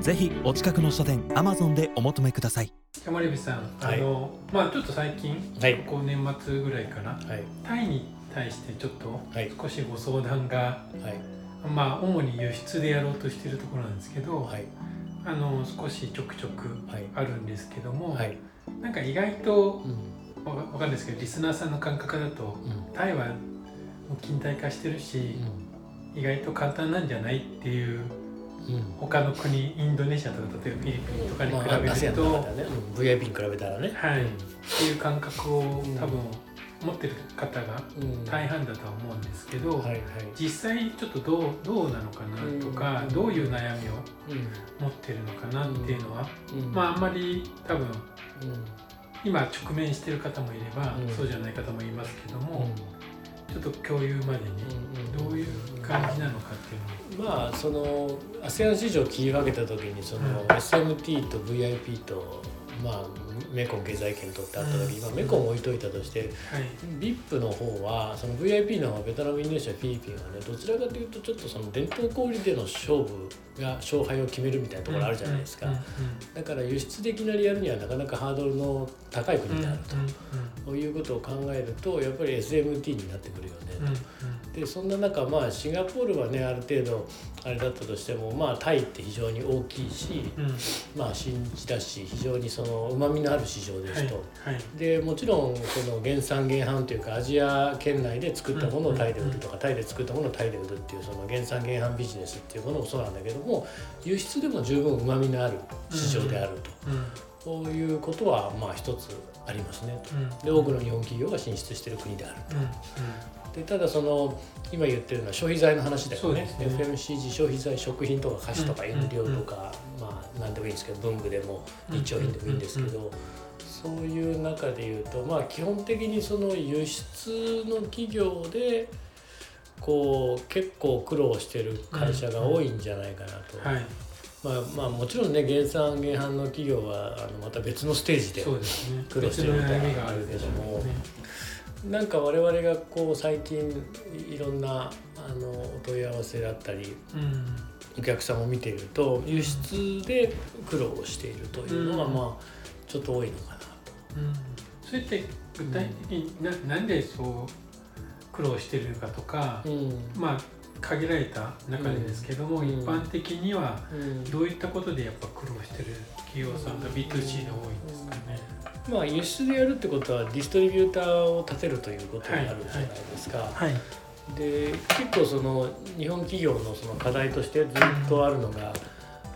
ぜひお近くの書店アマゾンでお求めください。森部さん、はい。あのまあちょっと最近、はい。こう年末ぐらいかな。はい。タイに対してちょっとはい。少しご相談が、はい。まあ主に輸出でやろうとしているところなんですけど、はい。あの少しちょくちょくはい。あるんですけども、はい。なんか意外とうんわかわかんないですけどリスナーさんの感覚だとうん。タイはもう近代化してるし、意外と簡単なんじゃないっていううん他の国インドネシアとか例えばフィリピンとかにまあ比べると、うん。VIP に比べたらね。はい、っていう感覚をうん。多分持ってる方がうん。大半だとは思うんですけど、はいはい。実際ちょっとどうどうなのかなとか、うん。どういう悩みをうん。持ってるのかなっていうのは、うん。まああんまり多分うん。今直面してる方もいれば、うん。そうじゃない方もいますけどうん。も、ちょっと共有までにうん。どういう感じなのかっていうのを。まあその ASEAN 市場を切り分けた時にその、うん。SMT と VIP とまあメコン経済圏とってあった時、うん。まあ、メコン置いといたとしてはい。VIP の方はその VIP の方はベトナムインドネシアフィリピンはねどちらかというとちょっとその伝統小売での勝負が勝敗を決めるみたいなところあるじゃないですか、だから輸出でいきなりやるにはなかなかハードルの高いうん国であると、いうことを考えるとやっぱり SMT になってくるよね、うん。うんでそんな中まあシンガポールはねある程度あれだったとしてもまあタイって非常に大きいし、うん。うんまあ新地だし非常にそのうまみのある市場ですと。はいはい。でもちろんその原産原販というかアジア圏内で作ったものをタイで売るとかタイで作ったものをタイで売るっていうその原産原販ビジネスっていうものもそうなんだけども輸出でも十分うまみのある市場であると、うんこういうことはまあ一つありますねと。うん。で多くの日本企業が進出している国であるうん。うん。でただその今言ってるのは消費財の話だよね。ね。FMCG 消費財食品とか菓子とか飲料とか、まあ何でもいいんですけど文具でも日用品でもいいんですけど、そういう中で言うとまあ基本的にその輸出の企業でこう結構苦労してる会社が多いんじゃないかなと。はいまあまあもちろんね原産原販の企業はあのまた別のステージで苦労してるみたいなあるでしょうね。なんか我々がこう最近いろんなあのお問い合わせだったりうん。お客さんを見ていると輸出で苦労をしているというのがうん。まあちょっと多いのかなと。うん。それって具体的にななんでそう苦労してるかとかうん。まあ限られた中でですけどもうん。一般的にはうん。どういったことでやっぱ苦労してる企業さんが B2C で多いんですかね。まあ輸出でやるってことはディストリビューターを立てるということになるじゃないですか。はい。で結構その日本企業のその課題としてずっとあるのが、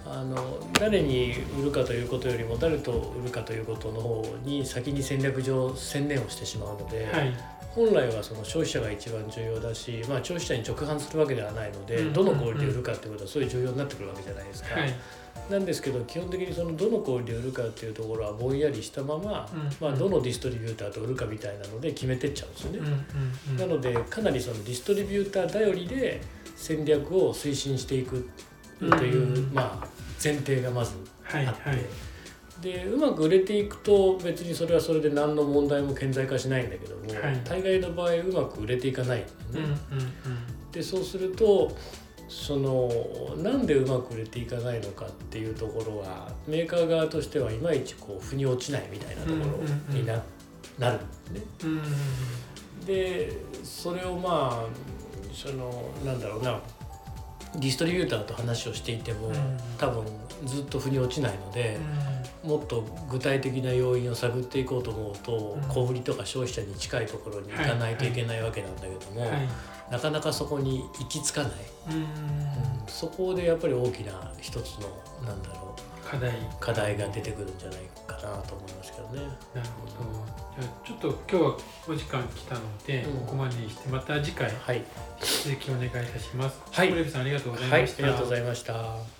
あの誰に売るかということよりも誰と売るかということの方に先に戦略上専念をしてしまうので、はい。本来はその消費者が一番重要だし、まあ、消費者に直販するわけではないので、うん。どの小売で売るかっていうことはすごい重要になってくるわけじゃないですか。はい。なんですけど基本的にそのどの小売で売るかっていうところはぼんやりしたまま、うん。まあ、どのディストリビューターと売るかみたいなので決めてっちゃうんですよね。うんうんうん。なのでかなりそのディストリビューター頼りで戦略を推進していくという、うんまあ、前提がまずあって、はいはい。でうまく売れていくと別にそれはそれで何の問題も顕在化しないんだけども、はい。大概の場合うまく売れていかないんだよね。うんうんうん。でそうするとそのなんでうまく売れていかないのかっていうところはメーカー側としてはいまいちこう腑に落ちないみたいなところにな,、なるんですね。でそれをまあそのなんだろうなディストリビューターと話をしていても、うん。多分ずっと腑に落ちないので、もっと具体的な要因を探っていこうと思うと、うん。小売りとか消費者に近いところに行かないといけないわけなんだけども、はい。なかなかそこに行き着かない、うん。そこでやっぱり大きな一つのなんだろう課題。課題が出てくるんじゃないかなと思いますけどね。なるほど。じゃあちょっと今日はお時間来たので、うん。ここまでにしてまた次回はい、続きお願いいたします。はい。ありがとうございました、りがとうございました。